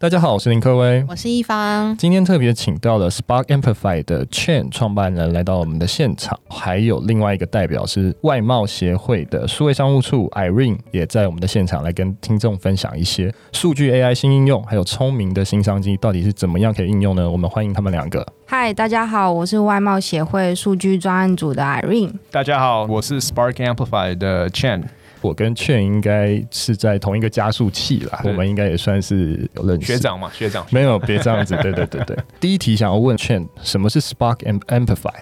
大家好，我是林科威，我是一方。今天特别请到了 Spark Amplify 的 Chen 创办人来到我们的现场，还有另外一个代表是外贸协会的数位商务处 Irene 也在我们的现场来跟听众分享一些数据 AI 新应用，还有聪明的新商机到底是怎么样可以应用呢？我们欢迎他们两个。嗨，大家好，我是外贸协会数据专案组的 Irene。大家好，我是 Spark Amplify 的 Chen。我跟 Chen 应该是在同一个加速器啦，我们应该也算是有认识。学长嘛，学长。没有，别这样子。对对对对。第一题想要问 Chen，什么是 Spark Amplify？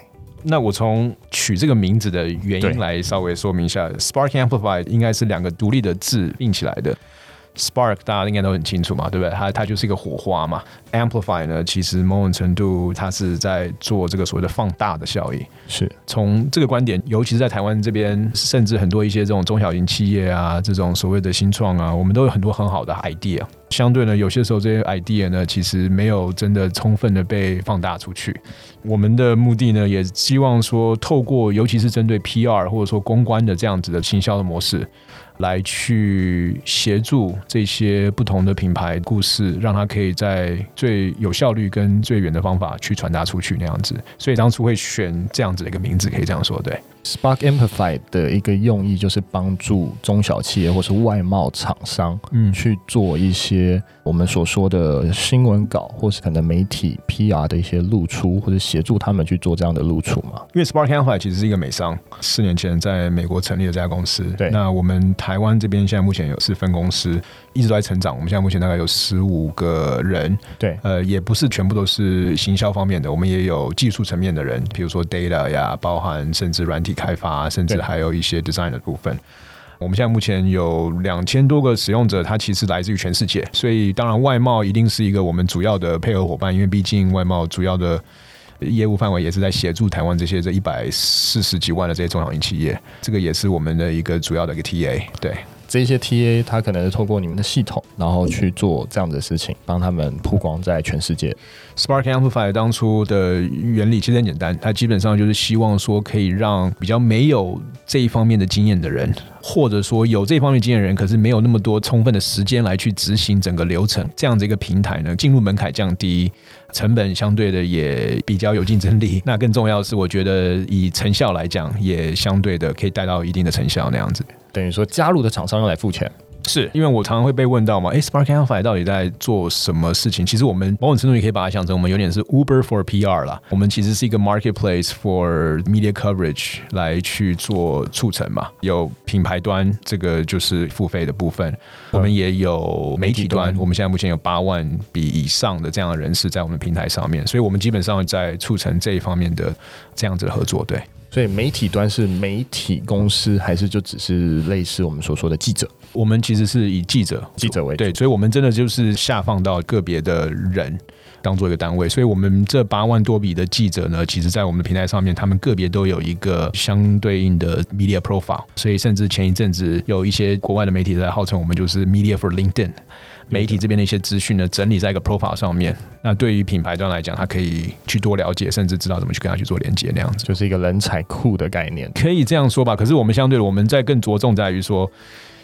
那我从取这个名字的原因来稍微说明一下，Spark Amplify 应该是两个独立的字并起来的。Spark 大家应该都很清楚嘛，对不对？它它就是一个火花嘛。Amplify 呢，其实某种程度它是在做这个所谓的放大的效应。是从这个观点，尤其是在台湾这边，甚至很多一些这种中小型企业啊，这种所谓的新创啊，我们都有很多很好的 idea。相对呢，有些时候这些 idea 呢，其实没有真的充分的被放大出去。我们的目的呢，也希望说，透过尤其是针对 PR 或者说公关的这样子的行销的模式。来去协助这些不同的品牌故事，让它可以在最有效率跟最远的方法去传达出去那样子。所以当初会选这样子的一个名字，可以这样说，对。Spark Amplify 的一个用意就是帮助中小企业或是外贸厂商，嗯，去做一些我们所说的新闻稿，或是可能媒体 PR 的一些露出，或者协助他们去做这样的露出嘛。因为 Spark Amplify 其实是一个美商，四年前在美国成立的这家公司。对，那我们台湾这边现在目前有四分公司，一直都在成长。我们现在目前大概有十五个人。对，呃，也不是全部都是行销方面的，我们也有技术层面的人，比如说 data 呀，包含甚至软体。开发，甚至还有一些 design 的部分。我们现在目前有两千多个使用者，它其实来自于全世界。所以，当然外贸一定是一个我们主要的配合伙伴，因为毕竟外贸主要的业务范围也是在协助台湾这些这一百四十几万的这些中小型企业。这个也是我们的一个主要的一个 TA。对。这些 TA 他可能是透过你们的系统，然后去做这样的事情，帮他们曝光在全世界。Spark Amplify 当初的原理其实很简单，它基本上就是希望说可以让比较没有这一方面的经验的人，或者说有这方面经验的人，可是没有那么多充分的时间来去执行整个流程，这样子一个平台呢，进入门槛降低，成本相对的也比较有竞争力。那更重要的是，我觉得以成效来讲，也相对的可以带到一定的成效那样子。等于说，加入的厂商要来付钱，是因为我常常会被问到嘛？哎，Spark Amplify 到底在做什么事情？其实我们某种程度也可以把它想成，我们有点是 Uber for PR 啦。我们其实是一个 marketplace for media coverage 来去做促成嘛。有品牌端，这个就是付费的部分；我们也有媒体端，我们现在目前有八万笔以上的这样的人士在我们平台上面，所以我们基本上在促成这一方面的这样子的合作，对。所以媒体端是媒体公司，还是就只是类似我们所说的记者？我们其实是以记者记者为，对，所以我们真的就是下放到个别的人当做一个单位。所以我们这八万多笔的记者呢，其实在我们的平台上面，他们个别都有一个相对应的 media profile。所以甚至前一阵子有一些国外的媒体在号称我们就是 media for LinkedIn。媒体这边的一些资讯呢，整理在一个 profile 上面。那对于品牌端来讲，他可以去多了解，甚至知道怎么去跟他去做连接，那样子就是一个人才库的概念，可以这样说吧。可是我们相对的，我们在更着重在于说。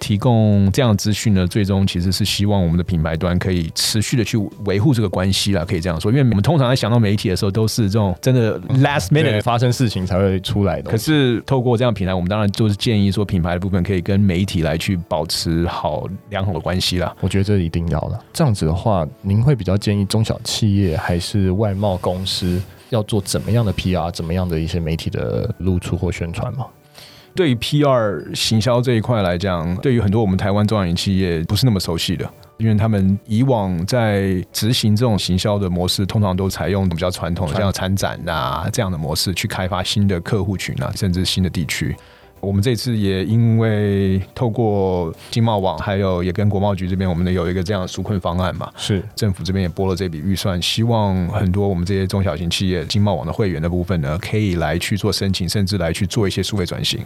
提供这样的资讯呢，最终其实是希望我们的品牌端可以持续的去维护这个关系啦，可以这样说。因为我们通常在想到媒体的时候，都是这种真的 last minute 发生事情才会出来的。可是透过这样的平台，我们当然就是建议说，品牌的部分可以跟媒体来去保持好良好的关系啦。我觉得这一定要了。这样子的话，您会比较建议中小企业还是外贸公司要做怎么样的 PR，怎么样的一些媒体的露出或宣传吗？对于 PR 行销这一块来讲，对于很多我们台湾中小型企业不是那么熟悉的，因为他们以往在执行这种行销的模式，通常都采用比较传统的像参展啊这样的模式去开发新的客户群啊，甚至新的地区。我们这次也因为透过经贸网，还有也跟国贸局这边，我们的有一个这样的纾困方案嘛，是政府这边也拨了这笔预算，希望很多我们这些中小型企业经贸网的会员的部分呢，可以来去做申请，甚至来去做一些数位转型，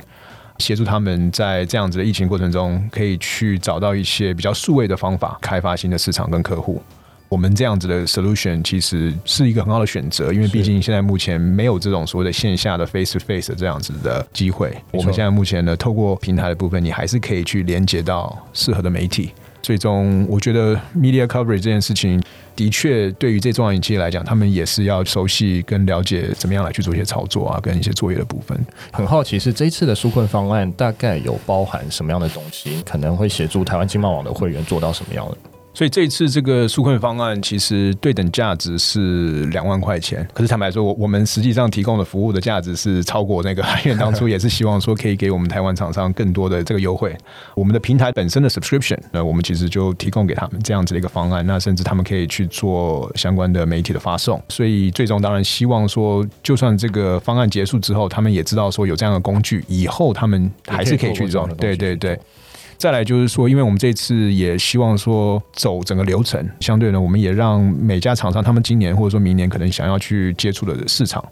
协助他们在这样子的疫情过程中，可以去找到一些比较数位的方法，开发新的市场跟客户。我们这样子的 solution 其实是一个很好的选择，因为毕竟现在目前没有这种所谓的线下的 face to face 这样子的机会。我们现在目前呢，透过平台的部分，你还是可以去连接到适合的媒体，最终，我觉得 media coverage 这件事情的确对于这中小型企业来讲，他们也是要熟悉跟了解怎么样来去做一些操作啊，跟一些作业的部分。很好奇是这一次的纾困方案大概有包含什么样的东西？可能会协助台湾经贸网的会员做到什么样的？所以这一次这个纾困方案其实对等价值是两万块钱，可是坦白说，我我们实际上提供的服务的价值是超过那个，因为当初也是希望说可以给我们台湾厂商更多的这个优惠。我们的平台本身的 subscription，那我们其实就提供给他们这样子的一个方案，那甚至他们可以去做相关的媒体的发送。所以最终当然希望说，就算这个方案结束之后，他们也知道说有这样的工具，以后他们还是可以去做。对对对。再来就是说，因为我们这次也希望说走整个流程，相对呢，我们也让每家厂商他们今年或者说明年可能想要去接触的市场，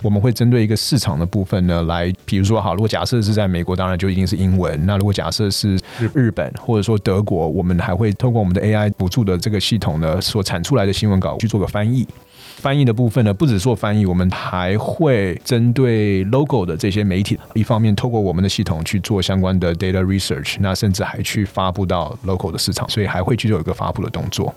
我们会针对一个市场的部分呢，来，比如说哈，如果假设是在美国，当然就一定是英文；那如果假设是日本或者说德国，我们还会透过我们的 AI 辅助的这个系统呢，所产出来的新闻稿去做个翻译。翻译的部分呢，不只做翻译，我们还会针对 logo 的这些媒体，一方面透过我们的系统去做相关的 data research，那甚至还去发布到 local 的市场，所以还会去做一个发布的动作。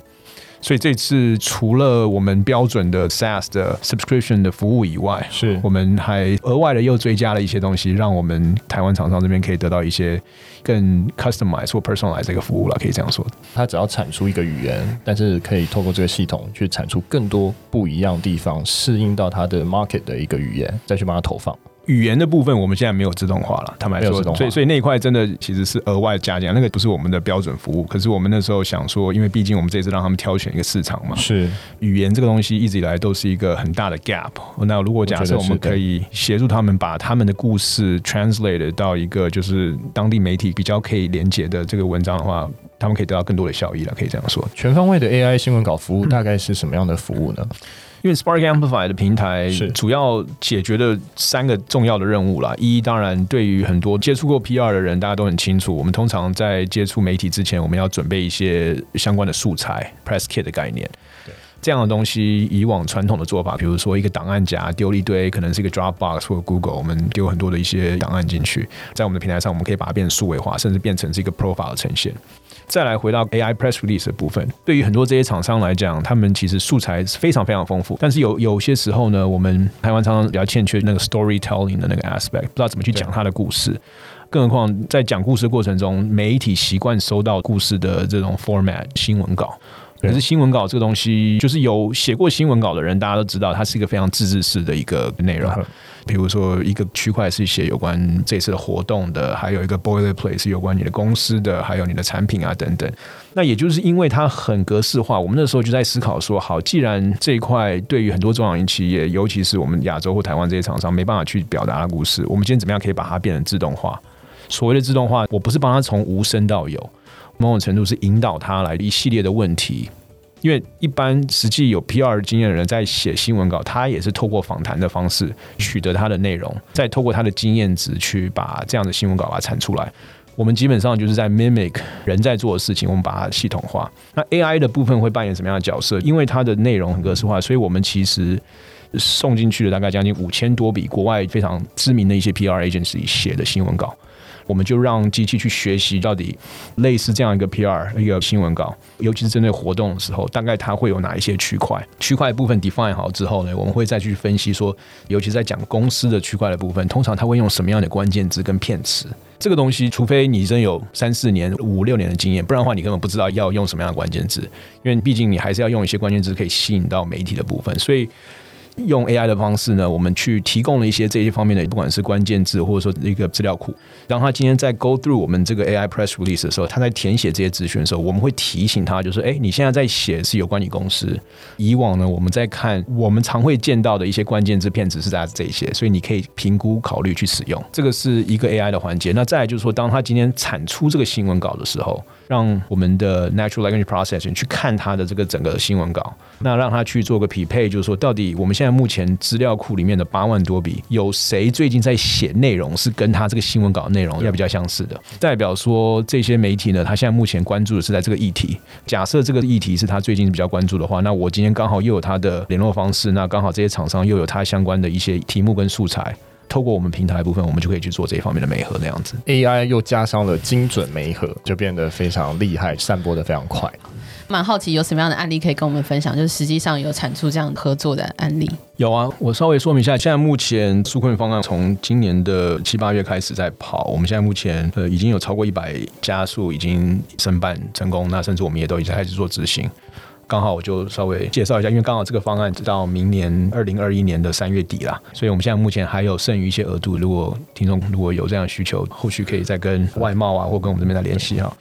所以这次除了我们标准的 SaaS 的 subscription 的服务以外，是我们还额外的又追加了一些东西，让我们台湾厂商这边可以得到一些更 customized 或 personalized 这个服务了，可以这样说。它只要产出一个语言，但是可以透过这个系统去产出更多不一样的地方，适应到它的 market 的一个语言，再去帮它投放。语言的部分，我们现在没有自动化了。坦白说，所以所以那一块真的其实是额外加价，那个不是我们的标准服务。可是我们那时候想说，因为毕竟我们这次让他们挑选一个市场嘛，是语言这个东西一直以来都是一个很大的 gap。那如果假设我们可以协助他们把他们的故事 translate 到一个就是当地媒体比较可以连接的这个文章的话，他们可以得到更多的效益了。可以这样说，全方位的 AI 新闻稿服务大概是什么样的服务呢？因为 Spark Amplify 的平台是主要解决的三个重要的任务啦。一，当然对于很多接触过 PR 的人，大家都很清楚。我们通常在接触媒体之前，我们要准备一些相关的素材，Press Kit 的概念。这样的东西，以往传统的做法，比如说一个档案夹丢了一堆，可能是一个 Dropbox 或者 Google，我们丢很多的一些档案进去，在我们的平台上，我们可以把它变数位化，甚至变成是一个 profile 的呈现。再来回到 AI Press Release 的部分，对于很多这些厂商来讲，他们其实素材非常非常丰富，但是有有些时候呢，我们台湾常常比较欠缺那个 storytelling 的那个 aspect，不知道怎么去讲他的故事。更何况在讲故事的过程中，媒体习惯收到故事的这种 format 新闻稿。可是新闻稿这个东西，就是有写过新闻稿的人，大家都知道，它是一个非常自制式的一个内容。比如说，一个区块是写有关这次的活动的，还有一个 boilerplate 是有关你的公司的，还有你的产品啊等等。那也就是因为它很格式化，我们那时候就在思考说，好，既然这一块对于很多中小型企业，尤其是我们亚洲或台湾这些厂商没办法去表达的故事，我们今天怎么样可以把它变成自动化？所谓的自动化，我不是帮它从无声到有。某种程度是引导他来一系列的问题，因为一般实际有 PR 经验的人在写新闻稿，他也是透过访谈的方式取得他的内容，再透过他的经验值去把这样的新闻稿把它产出来。我们基本上就是在 mimic 人在做的事情，我们把它系统化。那 AI 的部分会扮演什么样的角色？因为它的内容很格式化，所以我们其实送进去了大概将近五千多笔国外非常知名的一些 PR agency 写的新闻稿。我们就让机器去学习到底类似这样一个 PR 一个新闻稿，尤其是针对活动的时候，大概它会有哪一些区块？区块部分 define 好之后呢，我们会再去分析说，尤其在讲公司的区块的部分，通常它会用什么样的关键字跟片词？这个东西，除非你真有三四年、五六年的经验，不然的话，你根本不知道要用什么样的关键字，因为毕竟你还是要用一些关键字可以吸引到媒体的部分，所以。用 AI 的方式呢，我们去提供了一些这些方面的，不管是关键字或者说一个资料库。当他今天在 go through 我们这个 AI press release 的时候，他在填写这些资讯的时候，我们会提醒他，就是哎，你现在在写是有关你公司。以往呢，我们在看我们常会见到的一些关键字片子是在这些，所以你可以评估考虑去使用。这个是一个 AI 的环节。那再来就是说，当他今天产出这个新闻稿的时候。让我们的 natural language processing 去看它的这个整个新闻稿，那让它去做个匹配，就是说到底我们现在目前资料库里面的八万多笔，有谁最近在写内容是跟他这个新闻稿内容要比较相似的？代表说这些媒体呢，他现在目前关注的是在这个议题。假设这个议题是他最近比较关注的话，那我今天刚好又有他的联络方式，那刚好这些厂商又有他相关的一些题目跟素材。透过我们平台的部分，我们就可以去做这一方面的媒合那样子。AI 又加上了精准媒合，就变得非常厉害，散播的非常快。蛮好奇有什么样的案例可以跟我们分享？就是实际上有产出这样合作的案例。有啊，我稍微说明一下，现在目前纾困方案从今年的七八月开始在跑，我们现在目前呃已经有超过一百家数已经申办成功，那甚至我们也都已经开始做执行。刚好我就稍微介绍一下，因为刚好这个方案直到明年二零二一年的三月底啦，所以我们现在目前还有剩余一些额度，如果听众如果有这样的需求，后续可以再跟外贸啊或跟我们这边再联系哈。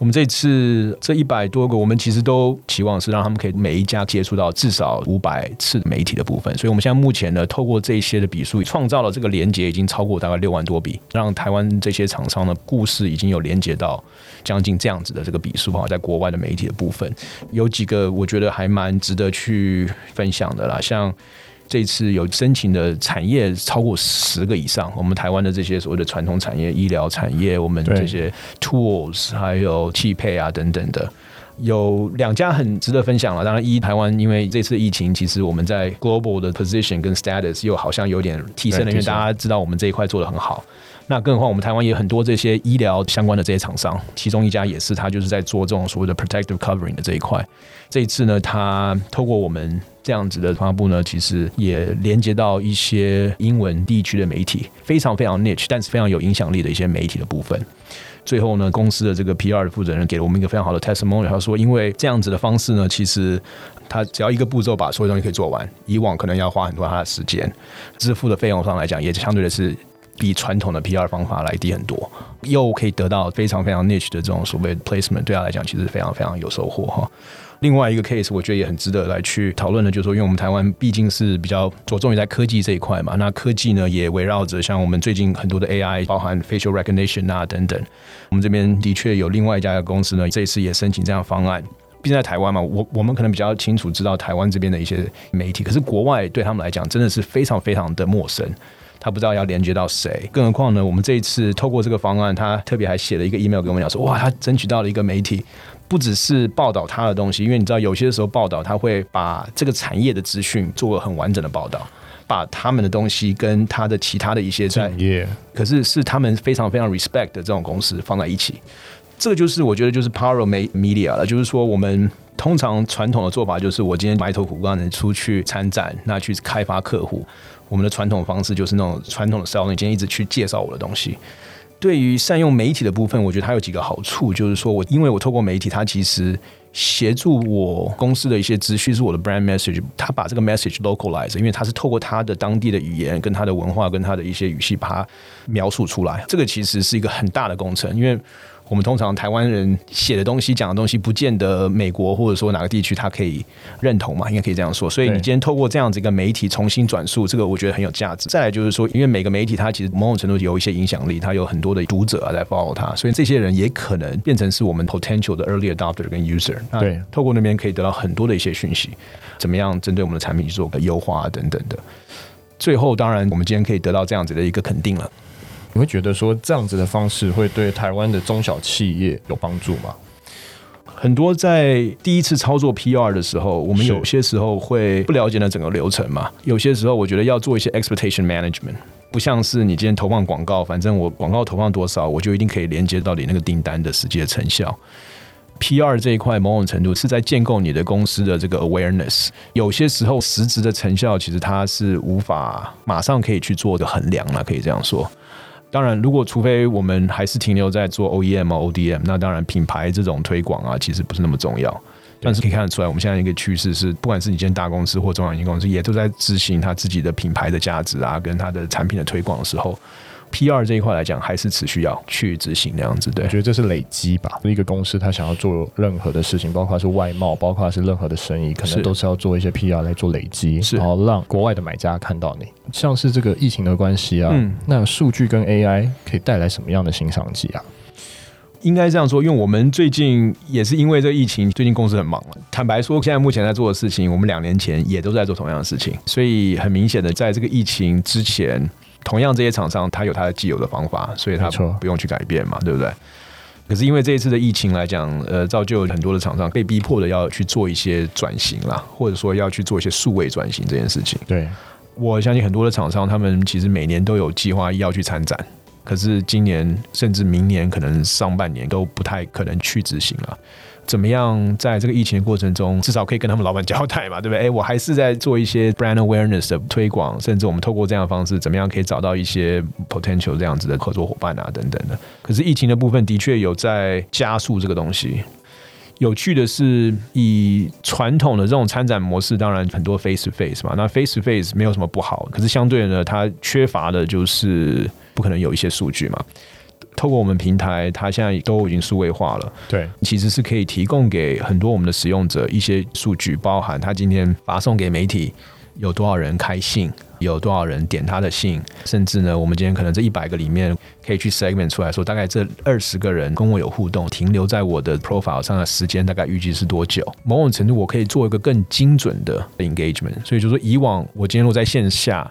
我们这次这一百多个，我们其实都期望是让他们可以每一家接触到至少五百次媒体的部分，所以我们现在目前呢，透过这些的笔数，创造了这个连接已经超过大概六万多笔，让台湾这些厂商的故事已经有连接到将近这样子的这个笔数哈，在国外的媒体的部分，有几个我觉得还蛮值得去分享的啦，像。这次有申请的产业超过十个以上，我们台湾的这些所谓的传统产业、医疗产业，我们这些 tools 还有汽配啊等等的，有两家很值得分享了。当然，一台湾因为这次疫情，其实我们在 global 的 position 跟 status 又好像有点提升了，因为大家知道我们这一块做的很好。那更何况我们台湾也很多这些医疗相关的这些厂商，其中一家也是他就是在做这种所谓的 protective covering 的这一块。这一次呢，他透过我们。这样子的发布呢，其实也连接到一些英文地区的媒体，非常非常 niche，但是非常有影响力的一些媒体的部分。最后呢，公司的这个 PR 的负责人给了我们一个非常好的 testimony，他说，因为这样子的方式呢，其实他只要一个步骤把所有东西可以做完，以往可能要花很多他的时间，支付的费用上来讲，也相对的是比传统的 PR 方法来低很多，又可以得到非常非常 niche 的这种所谓 placement，对他来讲其实非常非常有收获哈。另外一个 case，我觉得也很值得来去讨论的，就是说，因为我们台湾毕竟是比较着重于在科技这一块嘛，那科技呢也围绕着像我们最近很多的 AI，包含 facial recognition 啊等等。我们这边的确有另外一家的公司呢，这一次也申请这样方案。毕竟在台湾嘛，我我们可能比较清楚知道台湾这边的一些媒体，可是国外对他们来讲真的是非常非常的陌生，他不知道要连接到谁。更何况呢，我们这一次透过这个方案，他特别还写了一个 email 给我们讲说，哇，他争取到了一个媒体。不只是报道他的东西，因为你知道有些时候报道他会把这个产业的资讯做个很完整的报道，把他们的东西跟他的其他的一些产业，可是是他们非常非常 respect 的这种公司放在一起，这个就是我觉得就是 power media 了，就是说我们通常传统的做法就是我今天埋头苦干的出去参展，那去开发客户，我们的传统方式就是那种传统的 selling，今天一直去介绍我的东西。对于善用媒体的部分，我觉得它有几个好处，就是说我因为我透过媒体，它其实协助我公司的一些资讯是我的 brand message，它把这个 message localize，因为它是透过它的当地的语言、跟它的文化、跟它的一些语系，把它描述出来。这个其实是一个很大的工程，因为。我们通常台湾人写的东西、讲的东西，不见得美国或者说哪个地区他可以认同嘛，应该可以这样说。所以你今天透过这样子一个媒体重新转述，这个我觉得很有价值。再来就是说，因为每个媒体它其实某种程度有一些影响力，它有很多的读者啊在 follow 它，所以这些人也可能变成是我们 potential 的 early adopter 跟 user。对，透过那边可以得到很多的一些讯息，怎么样针对我们的产品去做个优化啊等等的。最后，当然我们今天可以得到这样子的一个肯定了。你会觉得说这样子的方式会对台湾的中小企业有帮助吗？很多在第一次操作 PR 的时候，我们有些时候会不了解那整个流程嘛。有些时候我觉得要做一些 expectation management，不像是你今天投放广告，反正我广告投放多少，我就一定可以连接到你那个订单的实际的成效。PR 这一块某种程度是在建构你的公司的这个 awareness。有些时候实质的成效其实它是无法马上可以去做的衡量了，可以这样说。当然，如果除非我们还是停留在做 OEM 啊 ODM，那当然品牌这种推广啊，其实不是那么重要。但是可以看得出来，我们现在一个趋势是，不管是你今天大公司或中小型公司，也都在执行他自己的品牌的价值啊，跟他的产品的推广的时候。PR 这一块来讲，还是持续要去执行那样子。对，我觉得这是累积吧。一个公司他想要做任何的事情，包括是外贸，包括是任何的生意，可能都是要做一些 PR 来做累积，然后让国外的买家看到你。像是这个疫情的关系啊，嗯，那数据跟 AI 可以带来什么样的新商机啊？应该这样说，因为我们最近也是因为这个疫情，最近公司很忙了。坦白说，现在目前在做的事情，我们两年前也都在做同样的事情，所以很明显的，在这个疫情之前。同样，这些厂商他有他的既有的方法，所以他不用去改变嘛，对不对？可是因为这一次的疫情来讲，呃，造就很多的厂商被逼迫的要去做一些转型啦，或者说要去做一些数位转型这件事情。对，我相信很多的厂商，他们其实每年都有计划要去参展，可是今年甚至明年可能上半年都不太可能去执行了。怎么样在这个疫情的过程中，至少可以跟他们老板交代嘛，对不对？哎，我还是在做一些 brand awareness 的推广，甚至我们透过这样的方式，怎么样可以找到一些 potential 这样子的合作伙伴啊，等等的。可是疫情的部分的确有在加速这个东西。有趣的是，以传统的这种参展模式，当然很多 face to face 嘛，那 face to face 没有什么不好，可是相对呢，它缺乏的就是不可能有一些数据嘛。透过我们平台，它现在都已经数位化了。对，其实是可以提供给很多我们的使用者一些数据，包含他今天发送给媒体有多少人开信，有多少人点他的信，甚至呢，我们今天可能这一百个里面可以去 segment 出来说，大概这二十个人跟我有互动，停留在我的 profile 上的时间大概预计是多久？某种程度，我可以做一个更精准的 engagement。所以就说，以往我今天如果在线下。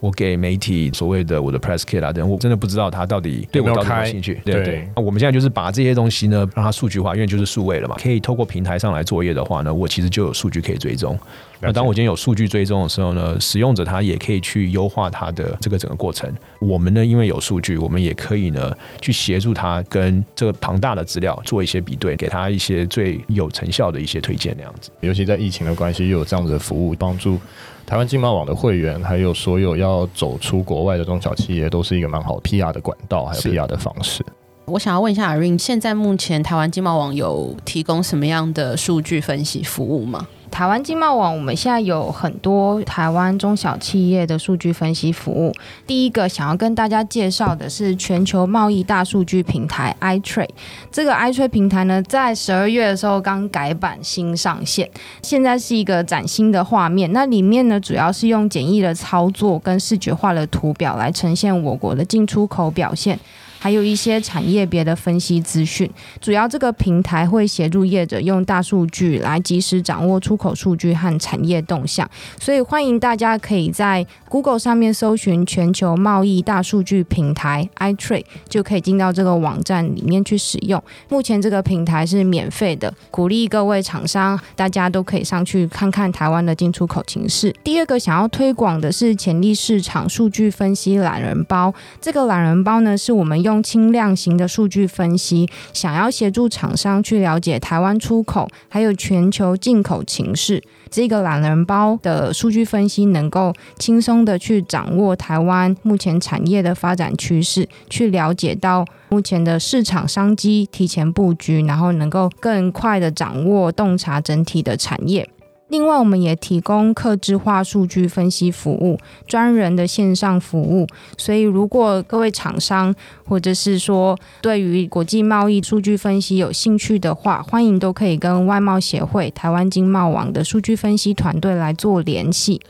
我给媒体所谓的我的 press kit 啊等，我真的不知道他到底对我到底有没有兴趣。对对，那我们现在就是把这些东西呢，让它数据化，因为就是数位了嘛，可以透过平台上来作业的话呢，我其实就有数据可以追踪。那当我今天有数据追踪的时候呢，使用者他也可以去优化它的这个整个过程。我们呢，因为有数据，我们也可以呢去协助他跟这个庞大的资料做一些比对，给他一些最有成效的一些推荐那样子。尤其在疫情的关系，又有这样子的服务帮助。台湾经贸网的会员，还有所有要走出国外的中小企业，都是一个蛮好的 PR 的管道，还有 PR 的方式。我想要问一下 Irene，现在目前台湾经贸网有提供什么样的数据分析服务吗？台湾经贸网，我们现在有很多台湾中小企业的数据分析服务。第一个想要跟大家介绍的是全球贸易大数据平台 iTrade。这个 iTrade 平台呢，在十二月的时候刚改版新上线，现在是一个崭新的画面。那里面呢，主要是用简易的操作跟视觉化的图表来呈现我国的进出口表现。还有一些产业别的分析资讯，主要这个平台会协助业者用大数据来及时掌握出口数据和产业动向，所以欢迎大家可以在 Google 上面搜寻全球贸易大数据平台 iTrade，就可以进到这个网站里面去使用。目前这个平台是免费的，鼓励各位厂商大家都可以上去看看台湾的进出口情势。第二个想要推广的是潜力市场数据分析懒人包，这个懒人包呢是我们用。用轻量型的数据分析，想要协助厂商去了解台湾出口还有全球进口情势。这个懒人包的数据分析能够轻松的去掌握台湾目前产业的发展趋势，去了解到目前的市场商机，提前布局，然后能够更快的掌握洞察整体的产业。另外，我们也提供客制化数据分析服务，专人的线上服务。所以，如果各位厂商或者是说对于国际贸易数据分析有兴趣的话，欢迎都可以跟外贸协会、台湾经贸网的数据分析团队来做联系。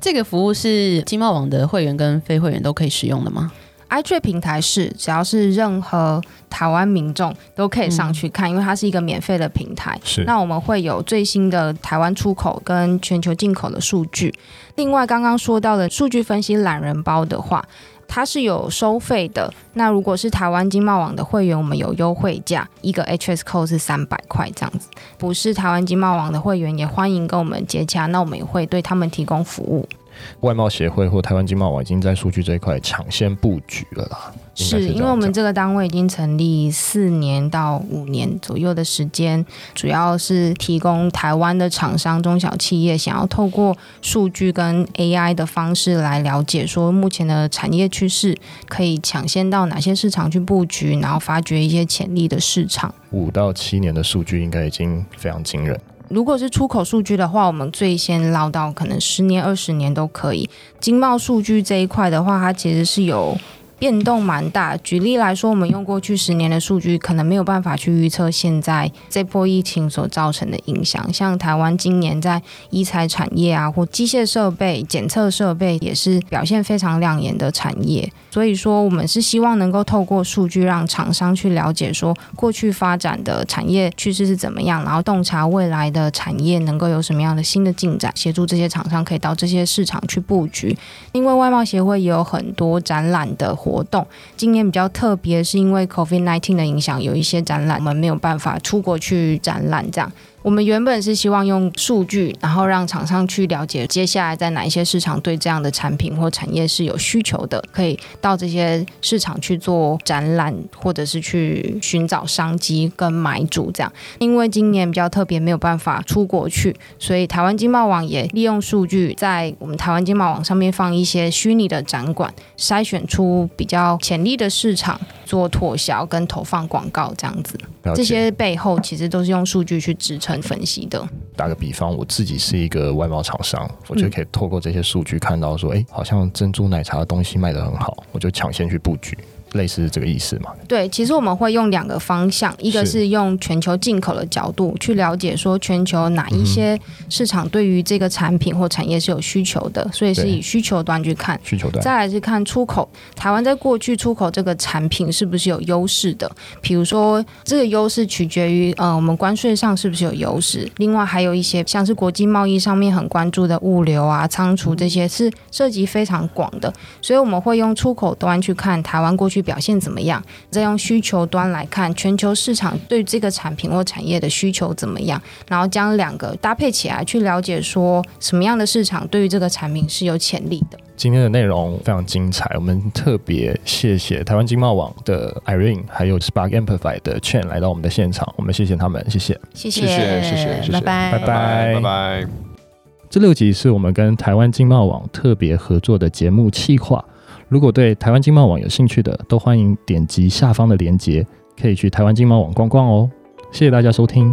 这个服务是经贸网的会员跟非会员都可以使用的吗？iTrade 平台是，只要是任何台湾民众都可以上去看，嗯，因为它是一个免费的平台。是，那我们会有最新的台湾出口跟全球进口的数据。另外，刚刚说到的数据分析懒人包的话，它是有收费的。那如果是台湾经贸网的会员，我们有优惠价，一个 HS code 是三百块这样子。不是台湾经贸网的会员，也欢迎跟我们接洽，那我们也会对他们提供服务。外贸协会或台湾经贸网已经在数据这一块抢先布局了啦。是，是因为我们这个单位已经成立四年到五年左右的时间，主要是提供台湾的厂商、中小企业想要透过数据跟 AI 的方式来了解，说目前的产业趋势可以抢先到哪些市场去布局，然后发掘一些潜力的市场。五到七年的数据应该已经非常惊人。如果是出口数据的话，我们最先捞到可能十年、二十年都可以。经贸数据这一块的话，它其实是有。变动蛮大。举例来说，我们用过去十年的数据，可能没有办法去预测现在这波疫情所造成的影响。像台湾今年在医材产业啊，或机械设备、检测设备，也是表现非常亮眼的产业。所以说，我们是希望能够透过数据，让厂商去了解说过去发展的产业趋势是怎么样，然后洞察未来的产业能够有什么样的新的进展，协助这些厂商可以到这些市场去布局。因为外贸协会也有很多展览的活。活动今年比较特别，是因为 COVID-19 的影响，有一些展览我们没有办法出国去展览，这样。我们原本是希望用数据，然后让厂商去了解接下来在哪一些市场对这样的产品或产业是有需求的，可以到这些市场去做展览，或者是去寻找商机跟买主这样。因为今年比较特别，没有办法出国去，所以台湾经贸网也利用数据，在我们台湾经贸网上面放一些虚拟的展馆，筛选出比较潜力的市场，做拓销跟投放广告这样子。这些背后其实都是用数据去支撑分析的。打个比方，我自己是一个外贸厂商，我就可以透过这些数据看到说，哎、嗯，好像珍珠奶茶的东西卖得很好，我就抢先去布局。类似这个意思嘛？对，其实我们会用两个方向，一个是用全球进口的角度去了解说全球哪一些市场对于这个产品或产业是有需求的，所以是以需求端去看需求端。再来是看出口，台湾在过去出口这个产品是不是有优势的？比如说这个优势取决于呃我们关税上是不是有优势，另外还有一些像是国际贸易上面很关注的物流啊、仓储这些是涉及非常广的，所以我们会用出口端去看台湾过去。表现怎么样？再用需求端来看全球市场对这个产品或产业的需求怎么样？然后将两个搭配起来，去了解说什么样的市场对于这个产品是有潜力的。今天的内容非常精彩，我们特别谢谢台湾经贸网的 Irene，还有 Spark Amplify 的 Chen 来到我们的现场，我们谢谢他们，谢谢，谢谢，谢谢，谢谢，拜拜，拜拜，拜拜。这六集是我们跟台湾经贸网特别合作的节目企划。如果对台湾经贸网有兴趣的，都欢迎点击下方的链接，可以去台湾经贸网逛逛哦。谢谢大家收听。